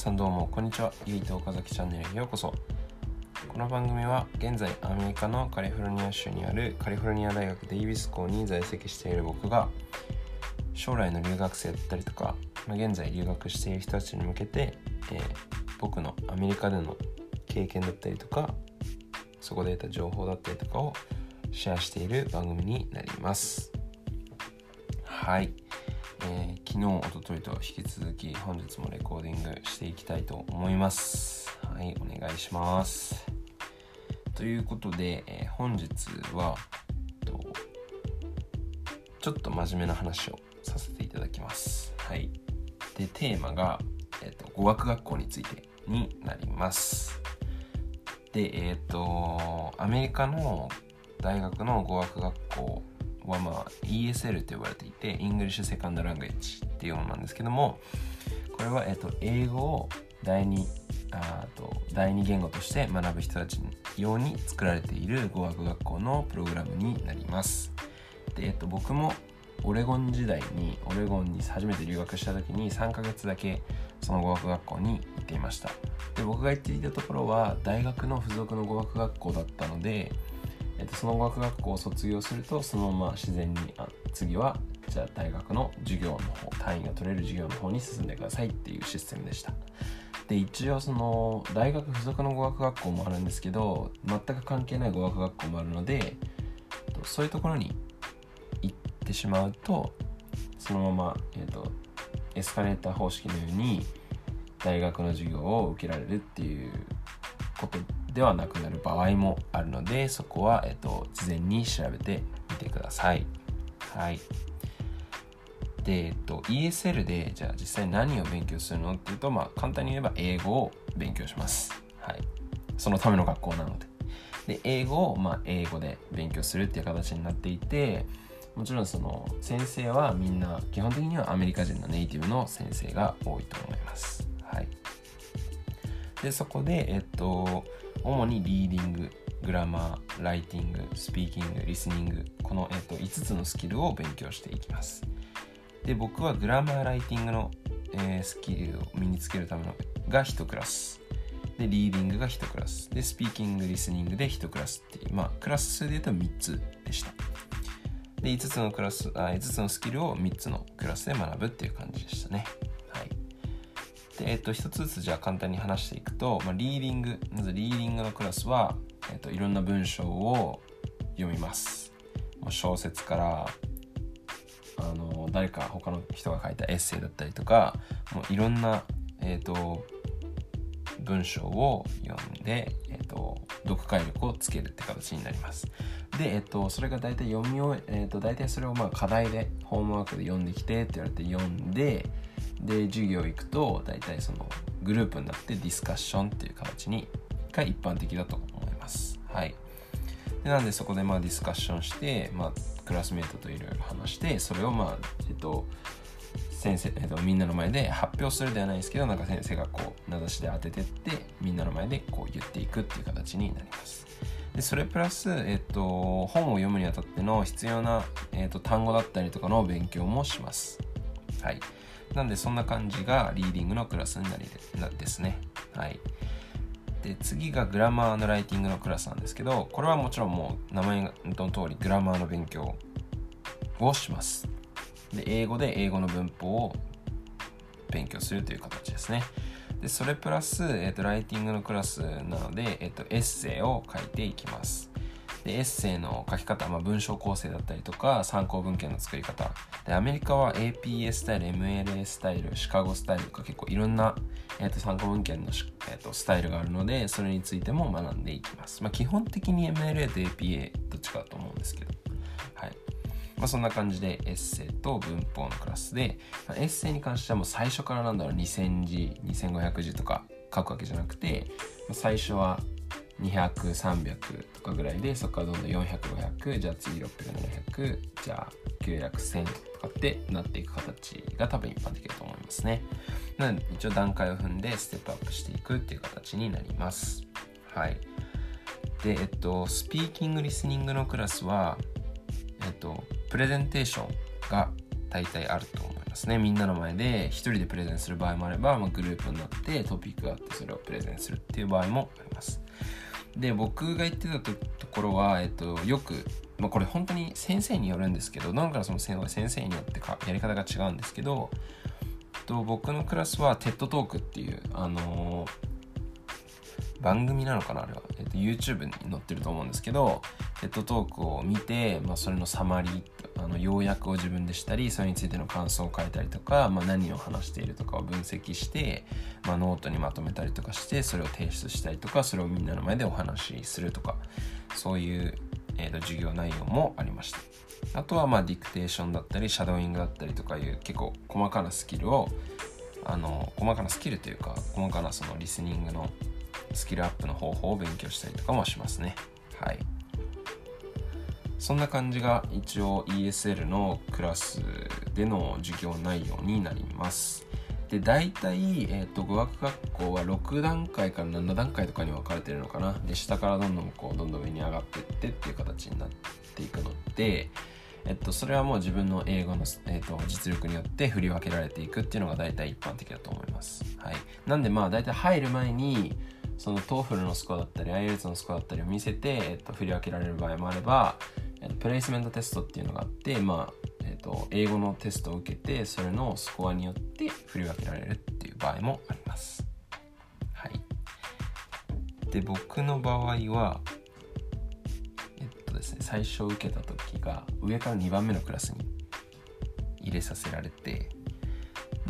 さんどうもこんにちは。ゆいと岡崎チャンネルへようこそ。この番組は現在アメリカのカリフォルニア州にあるカリフォルニア大学デイビス校に在籍している僕が将来の留学生だったりとか現在留学している人たちに向けて、えー、僕のアメリカでの経験だったりとかそこで得た情報だったりとかをシェアしている番組になります。はい、えー、昨日おとといと引き続き本日もレコーディングしていきたいと思います。はいお願いします。ということで、えー、本日はとちょっと真面目な話をさせていただきます。はい。でテーマが、えーと、語学学校についてになります。でえっ、とアメリカの大学の語学学校はまあ ESL と呼ばれていて English Second Language っていうものなんですけどもこれは、えっと、英語を第二あと第二言語として学ぶ人たち用に作られている語学学校のプログラムになります。で、えっと、僕もオレゴン時代にオレゴンに初めて留学した時に3ヶ月だけその語学学校に行っていました。で僕が行っていたところは大学の付属の語学学校だったのでえっと、その語学学校を卒業するとそのまま自然にあ次はじゃあ大学の授業の方単位が取れる授業の方に進んでくださいっていうシステムでした。で一応その大学付属の語学学校もあるんですけど全く関係ない語学学校もあるのでそういうところに行ってしまうとそのまま、えーとエスカレーター方式のように大学の授業を受けられるっていうことではなくなる場合もあるのでそこは、えっと、事前に調べてみてください。はい。で、えっと、ESL でじゃあ実際何を勉強するのっていうと、まあ、簡単に言えば英語を勉強します。はい。そのための学校なので。で、英語を、まあ、英語で勉強するっていう形になっていて、もちろんその先生はみんな基本的にはアメリカ人のネイティブの先生が多いと思います。で、そこで、えっと、主にリーディング、グラマー、ライティング、スピーキング、リスニング、この、えっと、5つのスキルを勉強していきます。で、僕はグラマー、ライティングの、えー、スキルを身につけるためのが1クラス。で、リーディングが1クラス。で、スピーキング、リスニングで1クラスっていう、まあ、クラス数で言うと3つでした。で、5つのクラス、あ5つのスキルを3つのクラスで学ぶっていう感じでしたね。で、えっと、一つずつじゃあ簡単に話していくと、まあ、リーディング、まずリーディングのクラスは、えっと、いろんな文章を読みます。小説からあの誰か他の人が書いたエッセイだったりとかもういろんな、えーと、文章を読んで、えーと、読解力をつけるって形になります。で、えっ、と、それが大体読み終え、えっ、と、大体それをまあ課題でホームワークで読んできてって言われて読んでで授業行くと大体そのグループになってディスカッションっていう形にが一般的だと思います。はい。でなんでそこでまあディスカッションして、まあ、クラスメートといろいろ話してそれをまあえっと先生、えっと、みんなの前で発表するではないですけどなんか先生がこう名指しで当ててってみんなの前でこう言っていくっていう形になります。でそれプラス、えっと、本を読むにあたっての必要な、えっと、単語だったりとかの勉強もします。はい。なんでそんな感じがリーディングのクラスになりですね。はい。で、次がグラマーのライティングのクラスなんですけど、これはもちろんもう名前の通りグラマーの勉強をします。で、英語で英語の文法を勉強するという形ですね。で、それプラス、えっ、ー、と、ライティングのクラスなので、えっ、ー、と、エッセイを書いていきます。でエッセイの書き方、まあ、文章構成だったりとか参考文献の作り方。でアメリカは APA スタイル MLA スタイルシカゴスタイルとか結構いろんな、えー、と参考文献の、えー、とスタイルがあるのでそれについても学んでいきます、まあ、基本的に MLA と APA どっちかだと思うんですけど。はい。まあ、そんな感じでエッセイと文法のクラスで、まあ、エッセイに関してはもう最初からなんだろう2000字2500字とか書くわけじゃなくて最初は200300とかぐらいでそこからどんどん400500じゃあ次600700じゃあ900100とかってなっていく形が多分一般的だと思いますね。なので一応段階を踏んでステップアップしていくっていう形になります。はい。でえっとスピーキングリスニングのクラスはえっとプレゼンテーションが大体あると思いますね。みんなの前で一人でプレゼンする場合もあれば、まあ、グループになってトピックがあってそれをプレゼンするっていう場合もあります。で僕が言ってたところは、えっと、よく、まあ、これ本当に先生によるんですけどなんかその先生によってかやり方が違うんですけど、えっと、僕のクラスは TED トークっていう、あのー番組なのかなあれは、えっと、YouTube に載ってると思うんですけど TED トークを見て、まあ、それのサマリーあの要約を自分でしたりそれについての感想を書いたりとか、まあ、何を話しているとかを分析して、まあ、ノートにまとめたりとかしてそれを提出したりとかそれをみんなの前でお話しするとかそういう、えー、と授業内容もありました。あとはまあディクテーションだったりシャドーイングだったりとかいう結構細かなスキルをあの細かなスキルというか細かなそのリスニングのスキルアップの方法を勉強したりとかもしますねはいそんな感じが一応 ESL のクラスでの授業内容になります。で、大体、えーと、語学学校は6段階から7段階とかに分かれてるのかな。で、下からどんどんこう、どんどん上に上がってってっていう形になっていくので、えっと、それはもう自分の英語の、えっと、実力によって振り分けられていくっていうのが大体一般的だと思います。はい。なんでまあ大体入る前に、その TOEFL のスコアだったり IELTS のスコアだったりを見せて、えっと、振り分けられる場合もあれば、プレイスメントテストっていうのがあって、まあえーと、英語のテストを受けてそれのスコアによって振り分けられるっていう場合もあります。はい、で僕の場合はえっとですね最初受けた時が上から2番目のクラスに入れさせられて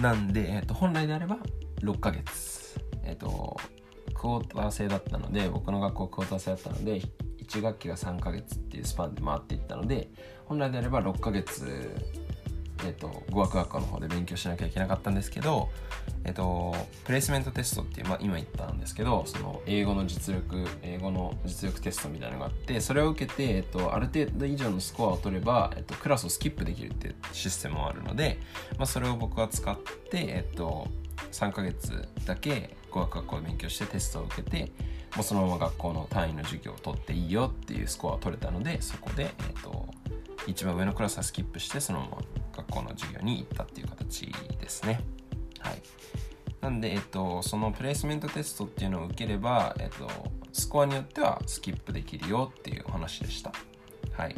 なんで、えっと、本来であれば6ヶ月えっとクォーター制だったので僕の学校クォーター制だったので1学期が3ヶ月っていうスパンで回っていったので本来であれば6ヶ月えっと、語学学校の方で勉強しなきゃいけなかったんですけど、えっと、プレイスメントテストっていう、まあ、今言ったんですけどその英語の実力英語の実力テストみたいなのがあってそれを受けて、えっと、ある程度以上のスコアを取れば、えっと、クラスをスキップできるっていうシステムもあるので、まあ、それを僕は使って、えっと、3ヶ月だけ語学学校で勉強してテストを受けてもうそのまま学校の単位の授業を取っていいよっていうスコアを取れたのでそこで、えーと、一番上のクラスはスキップしてそのまま学校の授業に行ったっていう形ですね。はい、なんで、えっ、と、そのプレイスメントテストっていうのを受ければ、えっ、と、スコアによってはスキップできるよっていうお話でした。はい。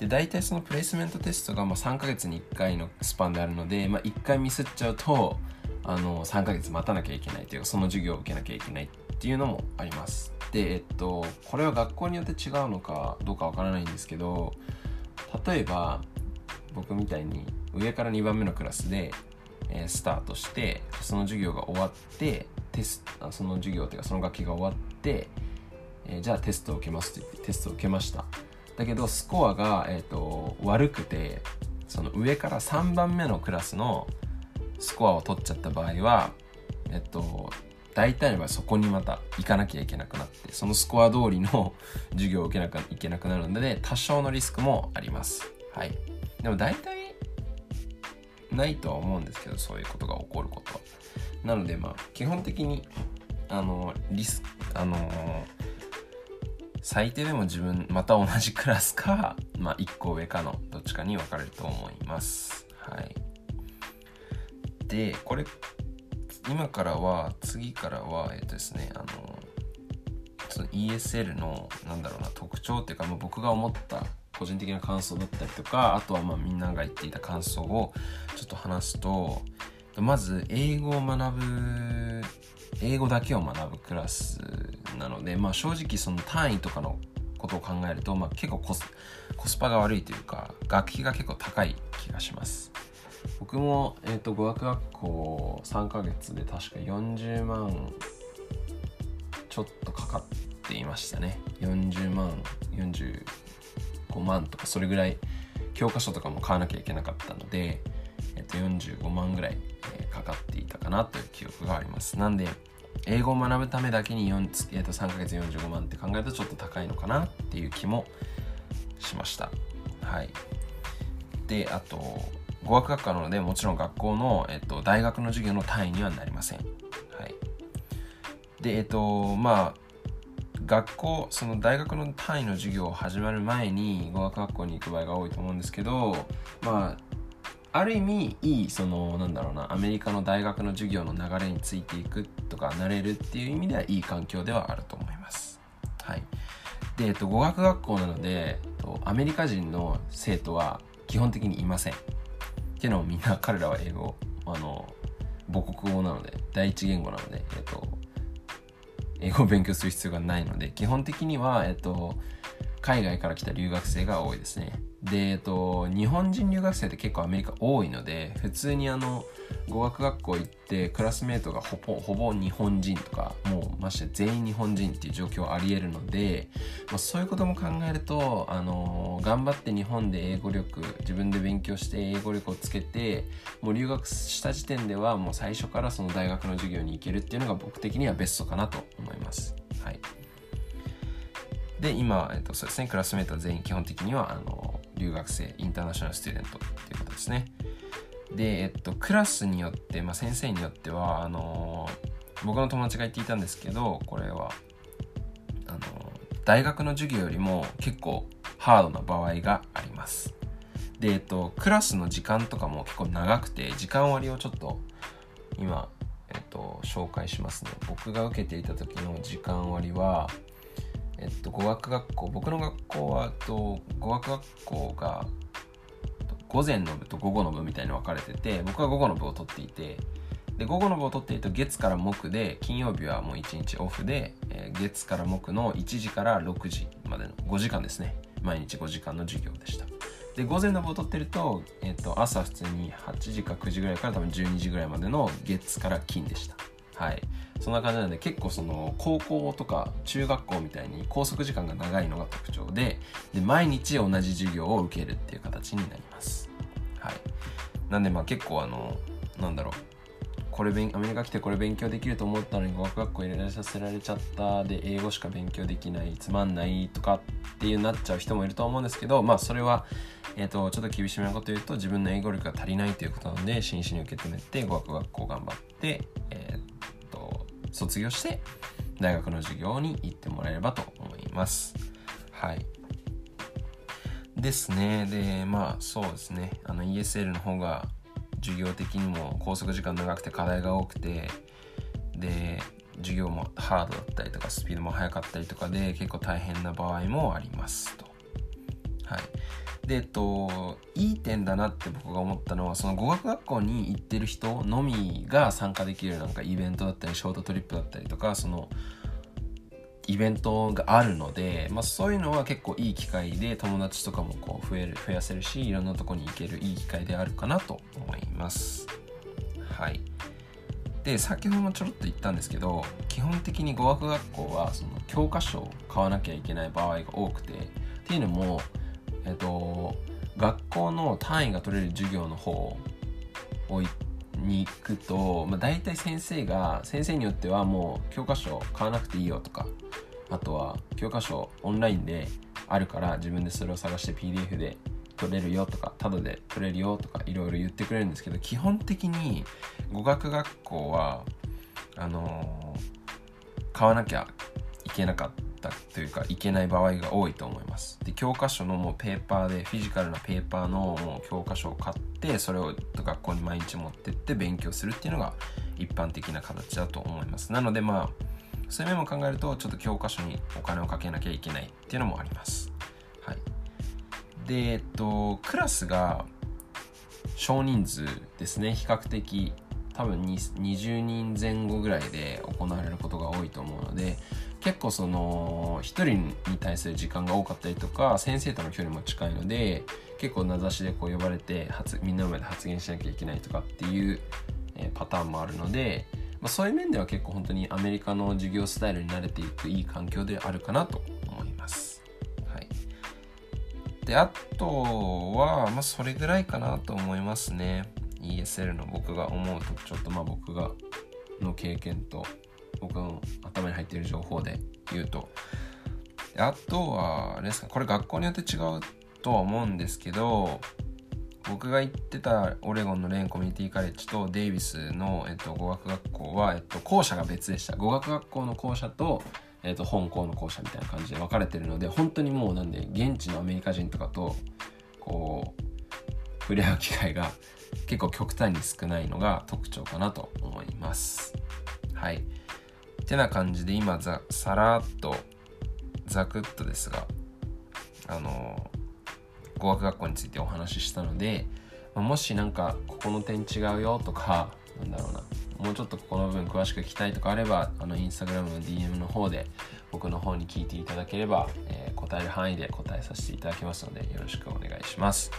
で大体そのプレイスメントテストがま3ヶ月に1回のスパンであるので、まあ、1回ミスっちゃうとあの3ヶ月待たなきゃいけないというかその授業を受けなきゃいけないっていうのもあります。で、えっと、これは学校によって違うのかどうかわからないんですけど、例えば、僕みたいに上から2番目のクラスで、えー、スタートして、その授業が終わって、テスその授業というかその学期が終わって、えー、じゃあテストを受けますと言ってテストを受けました。だけどスコアが、えーと悪くて、その上から3番目のクラスのスコアを取っちゃった場合は、えっと、大体の場合そこにまた行かなきゃいけなくなってそのスコア通りの 授業を受けなきゃいけなくなるので多少のリスクもあります。はい。でも大体ないとは思うんですけどそういうことが起こることは。なのでまあ基本的にあのリスあの最低でも自分また同じクラスか、まあ、1個上かのどっちかに分かれると思います。はい。でこれ今からは次からはえっとですねあのその ESL のなんだろうな特徴っていうか、まあ、僕が思った個人的な感想だったりとかあとはまあみんなが言っていた感想をちょっと話すとまず英語を学ぶ英語だけを学ぶクラスなので、まあ、正直その単位とかのことを考えると、まあ、結構コスコスパが悪いというか学費が結構高い気がします。僕も、えーと、語学学校3ヶ月で確か40万ちょっとかかっていましたね。40万45万とかそれぐらい教科書とかも買わなきゃいけなかったので、えー、と45万ぐらい、えー、かかっていたかなという記憶があります。なんで英語を学ぶためだけに4、えー、と3ヶ月45万って考えるとちょっと高いのかなっていう気もしましたはいであと語学学科なのでもちろん学校の、えっと、大学の授業の単位にはなりません。はい、でえっとまあ学校その大学の単位の授業を始まる前に語学学校に行く場合が多いと思うんですけどまあある意味いいそのなんだろうなアメリカの大学の授業の流れについていくとかなれるっていう意味ではいい環境ではあると思います。はい、で、えっと、語学学校なので、えっと、アメリカ人の生徒は基本的にいません。っていうのもみんな彼らは英語あの母国語なので第一言語なので、えっと、英語を勉強する必要がないので基本的には、えっと、海外から来た留学生が多いですね。で、えっと、日本人留学生って結構アメリカ多いので普通にあの語学学校行ってクラスメートがほぼほぼ日本人とかもうまして全員日本人っていう状況はありえるので、まあ、そういうことも考えると、あの頑張って日本で英語力自分で勉強して英語力をつけてもう留学した時点ではもう最初からその大学の授業に行けるっていうのが僕的にはベストかなと思います。はいで今、えっと、そうですねクラスメートは全員基本的にはあの留学生インターナショナルスチューデントっていうことですね。で、えっと、クラスによって、まあ、先生によってはあの僕の友達が言っていたんですけどこれはあの大学の授業よりも結構ハードな場合があります。で、えっと、クラスの時間とかも結構長くて時間割をちょっと今、えっと、紹介しますね。僕が受けていた時の時間割はえっと、語学学校僕の学校はと語学学校が午前の部と午後の部みたいに分かれてて僕は午後の部を取っていてで午後の部を取っていると月から木で金曜日はもう1日オフで、えー、月から木の1時から6時までの5時間ですね。毎日5時間の授業でした。で午前の部を取ってると,、えー、と朝普通に8時か9時ぐらいから多分12時ぐらいまでの月から金でした。はい。そんな感じなんで結構その高校とか中学校みたいに拘束時間が長いのが特徴でで毎日同じ授業を受けるっていう形になります。はい、なんでまあ結構あのなんだろう。これアメリカ来てこれ勉強できると思ったのに語学学校入れさせられちゃった。で英語しか勉強できないつまんないとかっていうなっちゃう人もいると思うんですけどまあそれは、えーと、ちょっと厳しめなこと言うと自分の英語力が足りないということなので真摯に受け止めて語学学校頑張って、え卒業して大学の授業に行ってもらえればと思います。はい。ですね。で、まあそうですね。あの ESL の方が授業的にも拘束時間長くて課題が多くて、で、授業もハードだったりとかスピードも速かったりとかで結構大変な場合もありますと。はい。で、えっと、いい点だなって僕が思ったのは、その語学学校に行ってる人のみが参加できるなんかイベントだったり、ショートトリップだったりとか、その、イベントがあるので、まあ、そういうのは結構いい機会で友達とかもこう増える増やせるしいろんなとこに行けるいい機会であるかなと思います。はい。で先ほどもちょろっと言ったんですけど基本的に語学学校はその教科書を買わなきゃいけない場合が多くてっていうのもえっと、学校の単位が取れる授業の方をに行くと、まあ、大体先生が先生によってはもう教科書買わなくていいよとかあとは教科書オンラインであるから自分でそれを探して PDF で取れるよとかタダで取れるよとかいろいろ言ってくれるんですけど基本的に語学学校はあのー、買わなきゃいけなかったというかいけない場合が多いと思います。で教科書のもうペーパーでフィジカルなペーパーのもう教科書を買ってそれを学校に毎日持ってって勉強するっていうのが一般的な形だと思います。なのでまあそういう面も考えるとちょっと教科書にお金をかけなきゃいけないっていうのもあります。はい。でえっとクラスが少人数ですね。比較的多分20人前後ぐらいで行われることが多いと思うので結構その1人に対する時間が多かったりとか先生との距離も近いので結構名指しでこう呼ばれて発みんなの前で発言しなきゃいけないとかっていう、えパターンもあるので、まあ、そういう面では結構本当にアメリカの授業スタイルに慣れていくいい環境であるかなと思います。はい、であとは、まあ、それぐらいかなと思いますね。ESL の僕が思う特徴と、まあ、僕がの経験と僕の頭に入っている情報で言うと。あとはあれですかこれ学校によって違うとは思うんですけど僕が行ってたオレゴンのレーンコミュニティカレッジとデイビスの、えっと、語学学校は、えっと、校舎が別でした。語学学校の校舎と、えっと、本校の校舎みたいな感じで分かれてるので本当にもうなんで現地のアメリカ人とかとこう触れ合う機会が結構極端に少ないのが特徴かなと思います。はい。てな感じで今ざさらっとざくっとですがあの語学学校についてお話ししたのでまもしなんかここの点違うよとかなんだろうなもうちょっとここの部分詳しく聞きたいとかあればあのインスタグラムの DM の方で僕の方に聞いていただければ、えー、答える範囲で答えさせていただきますのでよろしくお願いします。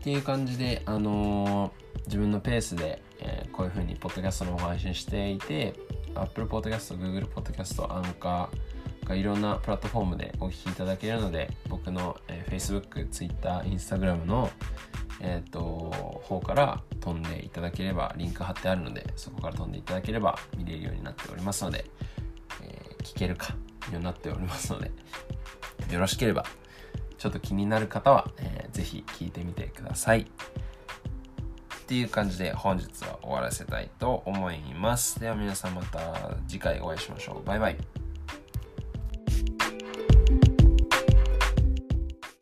っていう感じであのー、自分のペースで、えー、こういう風にポッドキャストの方配信していて Apple Podcast、Google Podcast、アンカーがいろんなプラットフォームでお聞きいただけるので僕の、えー、Facebook、Twitter、Instagram のえっ、ー、と、方から飛んでいただければ、リンク貼ってあるので、そこから飛んでいただければ見れるようになっておりますので、えー、聞けるか、ようになっておりますので、よろしければ、ちょっと気になる方は、えー、ぜひ聞いてみてください。っていう感じで本日は終わらせたいと思います。では皆さんまた次回お会いしましょう。バイバイ。